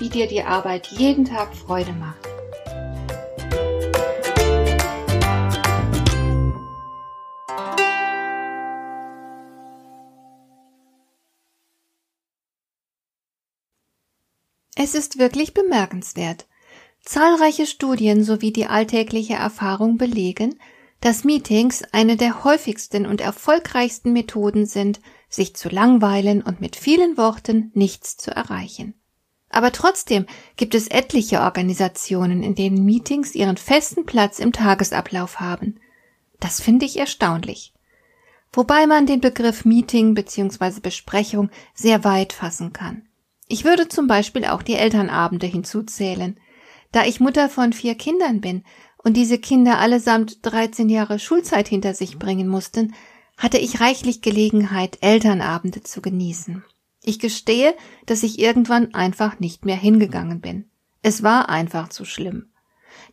wie dir die Arbeit jeden Tag Freude macht. Es ist wirklich bemerkenswert. Zahlreiche Studien sowie die alltägliche Erfahrung belegen, dass Meetings eine der häufigsten und erfolgreichsten Methoden sind, sich zu langweilen und mit vielen Worten nichts zu erreichen. Aber trotzdem gibt es etliche Organisationen, in denen Meetings ihren festen Platz im Tagesablauf haben. Das finde ich erstaunlich. Wobei man den Begriff Meeting bzw. Besprechung sehr weit fassen kann. Ich würde zum Beispiel auch die Elternabende hinzuzählen. Da ich Mutter von vier Kindern bin und diese Kinder allesamt 13 Jahre Schulzeit hinter sich bringen mussten, hatte ich reichlich Gelegenheit, Elternabende zu genießen. Ich gestehe, dass ich irgendwann einfach nicht mehr hingegangen bin. Es war einfach zu schlimm.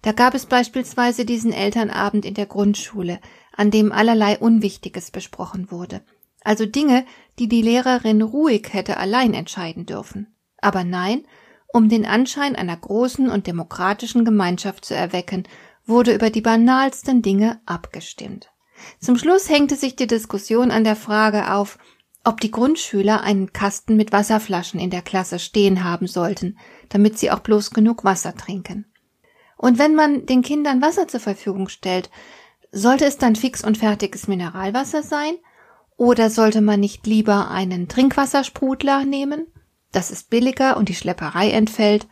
Da gab es beispielsweise diesen Elternabend in der Grundschule, an dem allerlei Unwichtiges besprochen wurde. Also Dinge, die die Lehrerin ruhig hätte allein entscheiden dürfen. Aber nein, um den Anschein einer großen und demokratischen Gemeinschaft zu erwecken, wurde über die banalsten Dinge abgestimmt. Zum Schluss hängte sich die Diskussion an der Frage auf, ob die Grundschüler einen Kasten mit Wasserflaschen in der Klasse stehen haben sollten, damit sie auch bloß genug Wasser trinken. Und wenn man den Kindern Wasser zur Verfügung stellt, sollte es dann fix und fertiges Mineralwasser sein? Oder sollte man nicht lieber einen Trinkwassersprudler nehmen? Das ist billiger und die Schlepperei entfällt.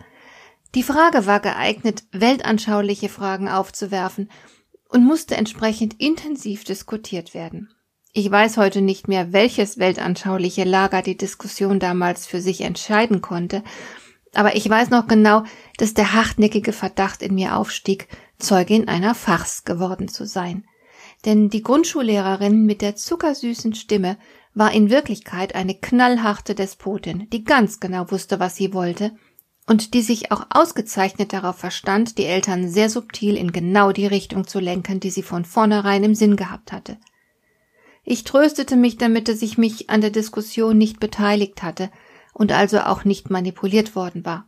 Die Frage war geeignet, weltanschauliche Fragen aufzuwerfen und musste entsprechend intensiv diskutiert werden. Ich weiß heute nicht mehr, welches weltanschauliche Lager die Diskussion damals für sich entscheiden konnte, aber ich weiß noch genau, dass der hartnäckige Verdacht in mir aufstieg, Zeugin einer Farce geworden zu sein. Denn die Grundschullehrerin mit der zuckersüßen Stimme war in Wirklichkeit eine knallharte Despotin, die ganz genau wusste, was sie wollte und die sich auch ausgezeichnet darauf verstand, die Eltern sehr subtil in genau die Richtung zu lenken, die sie von vornherein im Sinn gehabt hatte. Ich tröstete mich damit, dass ich mich an der Diskussion nicht beteiligt hatte und also auch nicht manipuliert worden war.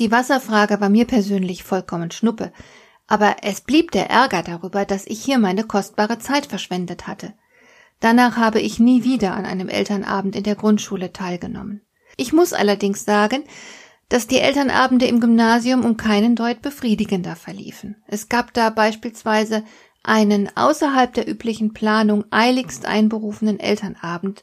Die Wasserfrage war mir persönlich vollkommen schnuppe, aber es blieb der Ärger darüber, dass ich hier meine kostbare Zeit verschwendet hatte. Danach habe ich nie wieder an einem Elternabend in der Grundschule teilgenommen. Ich muss allerdings sagen, dass die Elternabende im Gymnasium um keinen Deut befriedigender verliefen. Es gab da beispielsweise einen außerhalb der üblichen Planung eiligst einberufenen Elternabend,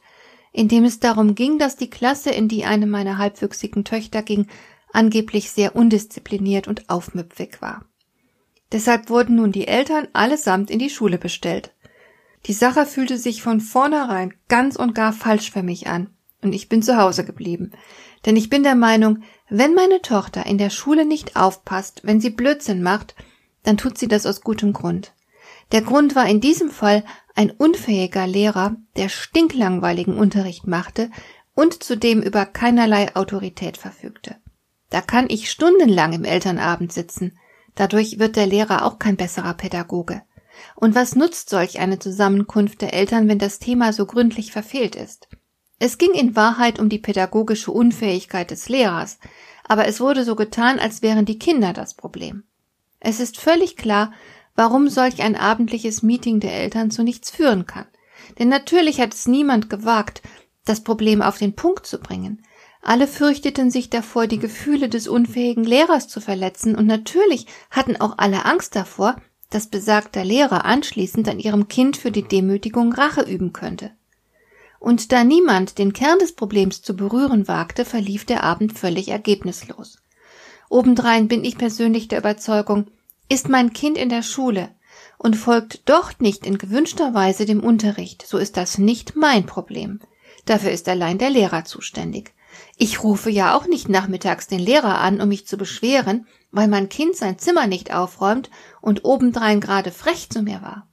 in dem es darum ging, dass die Klasse, in die eine meiner halbwüchsigen Töchter ging, angeblich sehr undiszipliniert und aufmüpfig war. Deshalb wurden nun die Eltern allesamt in die Schule bestellt. Die Sache fühlte sich von vornherein ganz und gar falsch für mich an, und ich bin zu Hause geblieben. Denn ich bin der Meinung, wenn meine Tochter in der Schule nicht aufpasst, wenn sie Blödsinn macht, dann tut sie das aus gutem Grund. Der Grund war in diesem Fall ein unfähiger Lehrer, der stinklangweiligen Unterricht machte und zudem über keinerlei Autorität verfügte. Da kann ich stundenlang im Elternabend sitzen. Dadurch wird der Lehrer auch kein besserer Pädagoge. Und was nutzt solch eine Zusammenkunft der Eltern, wenn das Thema so gründlich verfehlt ist? Es ging in Wahrheit um die pädagogische Unfähigkeit des Lehrers, aber es wurde so getan, als wären die Kinder das Problem. Es ist völlig klar, warum solch ein abendliches Meeting der Eltern zu nichts führen kann. Denn natürlich hat es niemand gewagt, das Problem auf den Punkt zu bringen. Alle fürchteten sich davor, die Gefühle des unfähigen Lehrers zu verletzen, und natürlich hatten auch alle Angst davor, dass besagter Lehrer anschließend an ihrem Kind für die Demütigung Rache üben könnte. Und da niemand den Kern des Problems zu berühren wagte, verlief der Abend völlig ergebnislos. Obendrein bin ich persönlich der Überzeugung, ist mein Kind in der Schule und folgt dort nicht in gewünschter Weise dem Unterricht, so ist das nicht mein Problem. Dafür ist allein der Lehrer zuständig. Ich rufe ja auch nicht nachmittags den Lehrer an, um mich zu beschweren, weil mein Kind sein Zimmer nicht aufräumt und obendrein gerade frech zu mir war.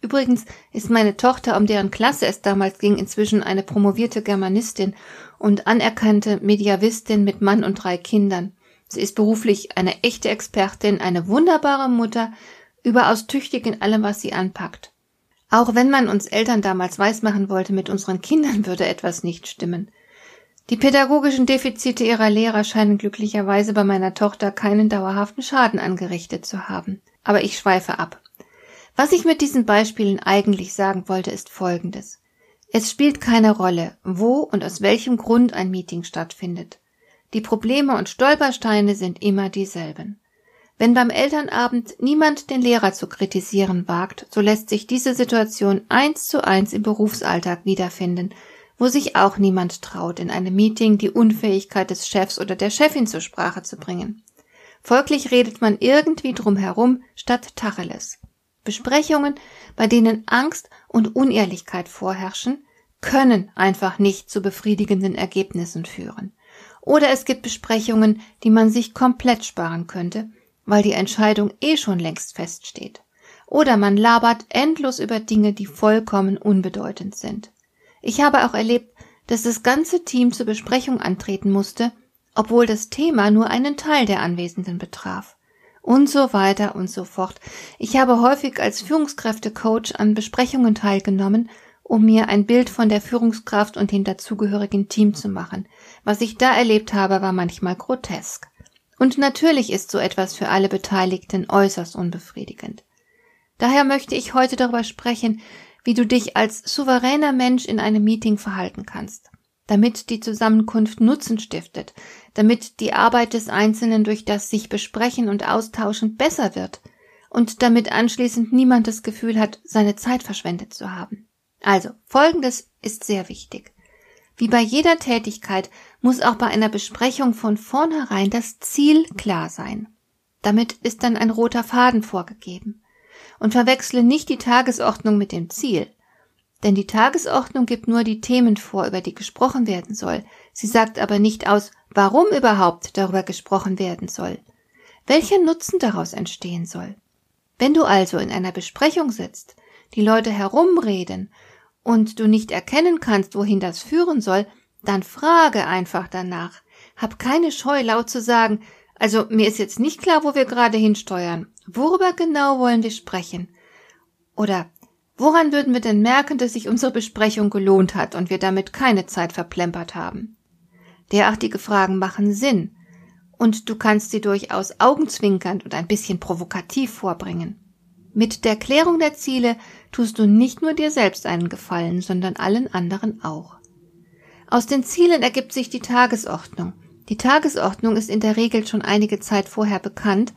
Übrigens ist meine Tochter, um deren Klasse es damals ging, inzwischen eine promovierte Germanistin und anerkannte Mediavistin mit Mann und drei Kindern. Sie ist beruflich eine echte Expertin, eine wunderbare Mutter, überaus tüchtig in allem, was sie anpackt. Auch wenn man uns Eltern damals weismachen wollte, mit unseren Kindern würde etwas nicht stimmen. Die pädagogischen Defizite ihrer Lehrer scheinen glücklicherweise bei meiner Tochter keinen dauerhaften Schaden angerichtet zu haben. Aber ich schweife ab. Was ich mit diesen Beispielen eigentlich sagen wollte, ist Folgendes. Es spielt keine Rolle, wo und aus welchem Grund ein Meeting stattfindet. Die Probleme und Stolpersteine sind immer dieselben. Wenn beim Elternabend niemand den Lehrer zu kritisieren wagt, so lässt sich diese Situation eins zu eins im Berufsalltag wiederfinden, wo sich auch niemand traut, in einem Meeting die Unfähigkeit des Chefs oder der Chefin zur Sprache zu bringen. Folglich redet man irgendwie drum herum statt Tacheles. Besprechungen, bei denen Angst und Unehrlichkeit vorherrschen, können einfach nicht zu befriedigenden Ergebnissen führen. Oder es gibt Besprechungen, die man sich komplett sparen könnte, weil die Entscheidung eh schon längst feststeht. Oder man labert endlos über Dinge, die vollkommen unbedeutend sind. Ich habe auch erlebt, dass das ganze Team zur Besprechung antreten musste, obwohl das Thema nur einen Teil der Anwesenden betraf und so weiter und so fort. Ich habe häufig als Führungskräftecoach an Besprechungen teilgenommen, um mir ein Bild von der Führungskraft und dem dazugehörigen Team zu machen. Was ich da erlebt habe, war manchmal grotesk. Und natürlich ist so etwas für alle Beteiligten äußerst unbefriedigend. Daher möchte ich heute darüber sprechen, wie du dich als souveräner Mensch in einem Meeting verhalten kannst damit die Zusammenkunft Nutzen stiftet, damit die Arbeit des Einzelnen durch das sich besprechen und austauschen besser wird und damit anschließend niemand das Gefühl hat, seine Zeit verschwendet zu haben. Also, Folgendes ist sehr wichtig. Wie bei jeder Tätigkeit muss auch bei einer Besprechung von vornherein das Ziel klar sein. Damit ist dann ein roter Faden vorgegeben. Und verwechsle nicht die Tagesordnung mit dem Ziel. Denn die Tagesordnung gibt nur die Themen vor, über die gesprochen werden soll. Sie sagt aber nicht aus, warum überhaupt darüber gesprochen werden soll. Welcher Nutzen daraus entstehen soll. Wenn du also in einer Besprechung sitzt, die Leute herumreden und du nicht erkennen kannst, wohin das führen soll, dann frage einfach danach. Hab keine Scheu, laut zu sagen, also mir ist jetzt nicht klar, wo wir gerade hinsteuern. Worüber genau wollen wir sprechen? Oder Woran würden wir denn merken, dass sich unsere Besprechung gelohnt hat und wir damit keine Zeit verplempert haben? Derartige Fragen machen Sinn, und du kannst sie durchaus augenzwinkernd und ein bisschen provokativ vorbringen. Mit der Klärung der Ziele tust du nicht nur dir selbst einen Gefallen, sondern allen anderen auch. Aus den Zielen ergibt sich die Tagesordnung. Die Tagesordnung ist in der Regel schon einige Zeit vorher bekannt,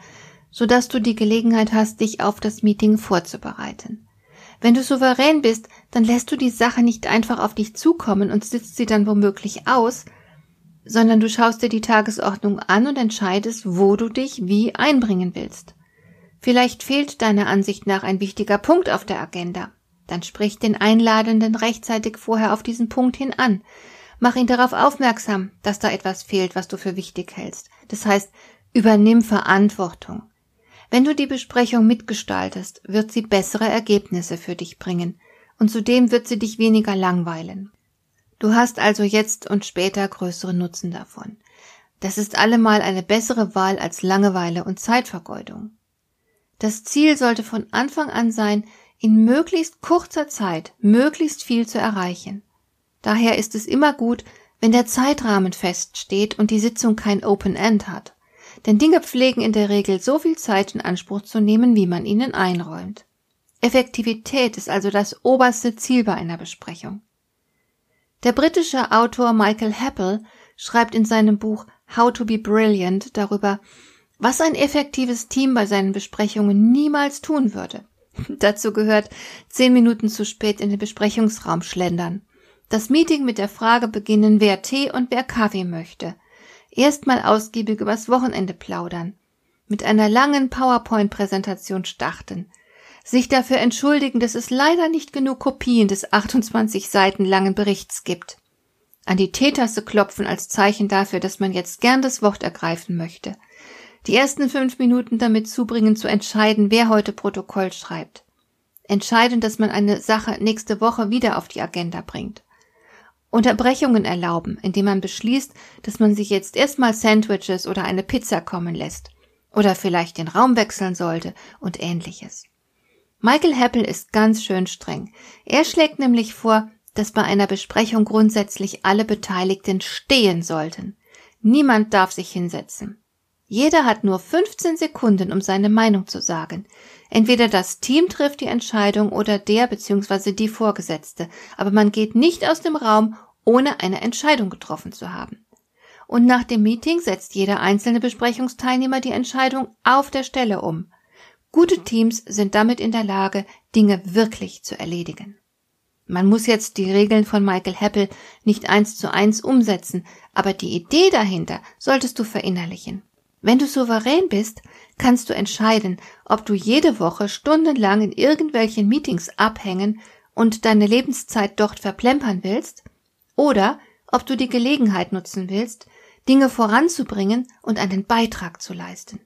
so dass du die Gelegenheit hast, dich auf das Meeting vorzubereiten. Wenn du souverän bist, dann lässt du die Sache nicht einfach auf dich zukommen und sitzt sie dann womöglich aus, sondern du schaust dir die Tagesordnung an und entscheidest, wo du dich wie einbringen willst. Vielleicht fehlt deiner Ansicht nach ein wichtiger Punkt auf der Agenda. Dann sprich den Einladenden rechtzeitig vorher auf diesen Punkt hin an. Mach ihn darauf aufmerksam, dass da etwas fehlt, was du für wichtig hältst. Das heißt, übernimm Verantwortung. Wenn du die Besprechung mitgestaltest, wird sie bessere Ergebnisse für dich bringen, und zudem wird sie dich weniger langweilen. Du hast also jetzt und später größeren Nutzen davon. Das ist allemal eine bessere Wahl als Langeweile und Zeitvergeudung. Das Ziel sollte von Anfang an sein, in möglichst kurzer Zeit möglichst viel zu erreichen. Daher ist es immer gut, wenn der Zeitrahmen feststeht und die Sitzung kein Open End hat denn Dinge pflegen in der Regel so viel Zeit in Anspruch zu nehmen, wie man ihnen einräumt. Effektivität ist also das oberste Ziel bei einer Besprechung. Der britische Autor Michael Heppel schreibt in seinem Buch How to be Brilliant darüber, was ein effektives Team bei seinen Besprechungen niemals tun würde. Dazu gehört zehn Minuten zu spät in den Besprechungsraum schlendern, das Meeting mit der Frage beginnen, wer Tee und wer Kaffee möchte, erstmal ausgiebig übers Wochenende plaudern, mit einer langen PowerPoint-Präsentation starten, sich dafür entschuldigen, dass es leider nicht genug Kopien des 28 Seiten langen Berichts gibt. An die T-Taste klopfen als Zeichen dafür, dass man jetzt gern das Wort ergreifen möchte. Die ersten fünf Minuten damit zubringen, zu entscheiden, wer heute Protokoll schreibt. Entscheiden, dass man eine Sache nächste Woche wieder auf die Agenda bringt. Unterbrechungen erlauben, indem man beschließt, dass man sich jetzt erstmal Sandwiches oder eine Pizza kommen lässt. Oder vielleicht den Raum wechseln sollte und ähnliches. Michael Heppel ist ganz schön streng. Er schlägt nämlich vor, dass bei einer Besprechung grundsätzlich alle Beteiligten stehen sollten. Niemand darf sich hinsetzen. Jeder hat nur 15 Sekunden, um seine Meinung zu sagen. Entweder das Team trifft die Entscheidung oder der bzw. die Vorgesetzte, aber man geht nicht aus dem Raum, ohne eine Entscheidung getroffen zu haben. Und nach dem Meeting setzt jeder einzelne Besprechungsteilnehmer die Entscheidung auf der Stelle um. Gute Teams sind damit in der Lage, Dinge wirklich zu erledigen. Man muss jetzt die Regeln von Michael Heppel nicht eins zu eins umsetzen, aber die Idee dahinter solltest du verinnerlichen. Wenn du souverän bist, kannst du entscheiden, ob du jede Woche stundenlang in irgendwelchen Meetings abhängen und deine Lebenszeit dort verplempern willst, oder ob du die Gelegenheit nutzen willst, Dinge voranzubringen und einen Beitrag zu leisten.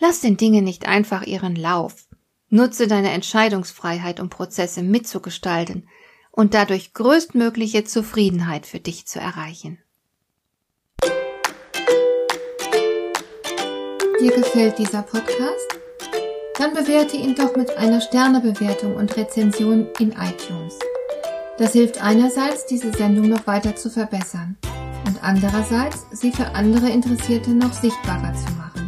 Lass den Dingen nicht einfach ihren Lauf. Nutze deine Entscheidungsfreiheit, um Prozesse mitzugestalten und dadurch größtmögliche Zufriedenheit für dich zu erreichen. Dir gefällt dieser Podcast? Dann bewerte ihn doch mit einer Sternebewertung und Rezension in iTunes. Das hilft einerseits, diese Sendung noch weiter zu verbessern und andererseits, sie für andere Interessierte noch sichtbarer zu machen.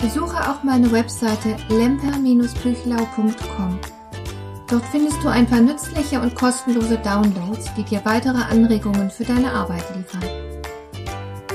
Besuche auch meine Webseite lemper-büchlau.com. Dort findest du ein paar nützliche und kostenlose Downloads, die dir weitere Anregungen für deine Arbeit liefern.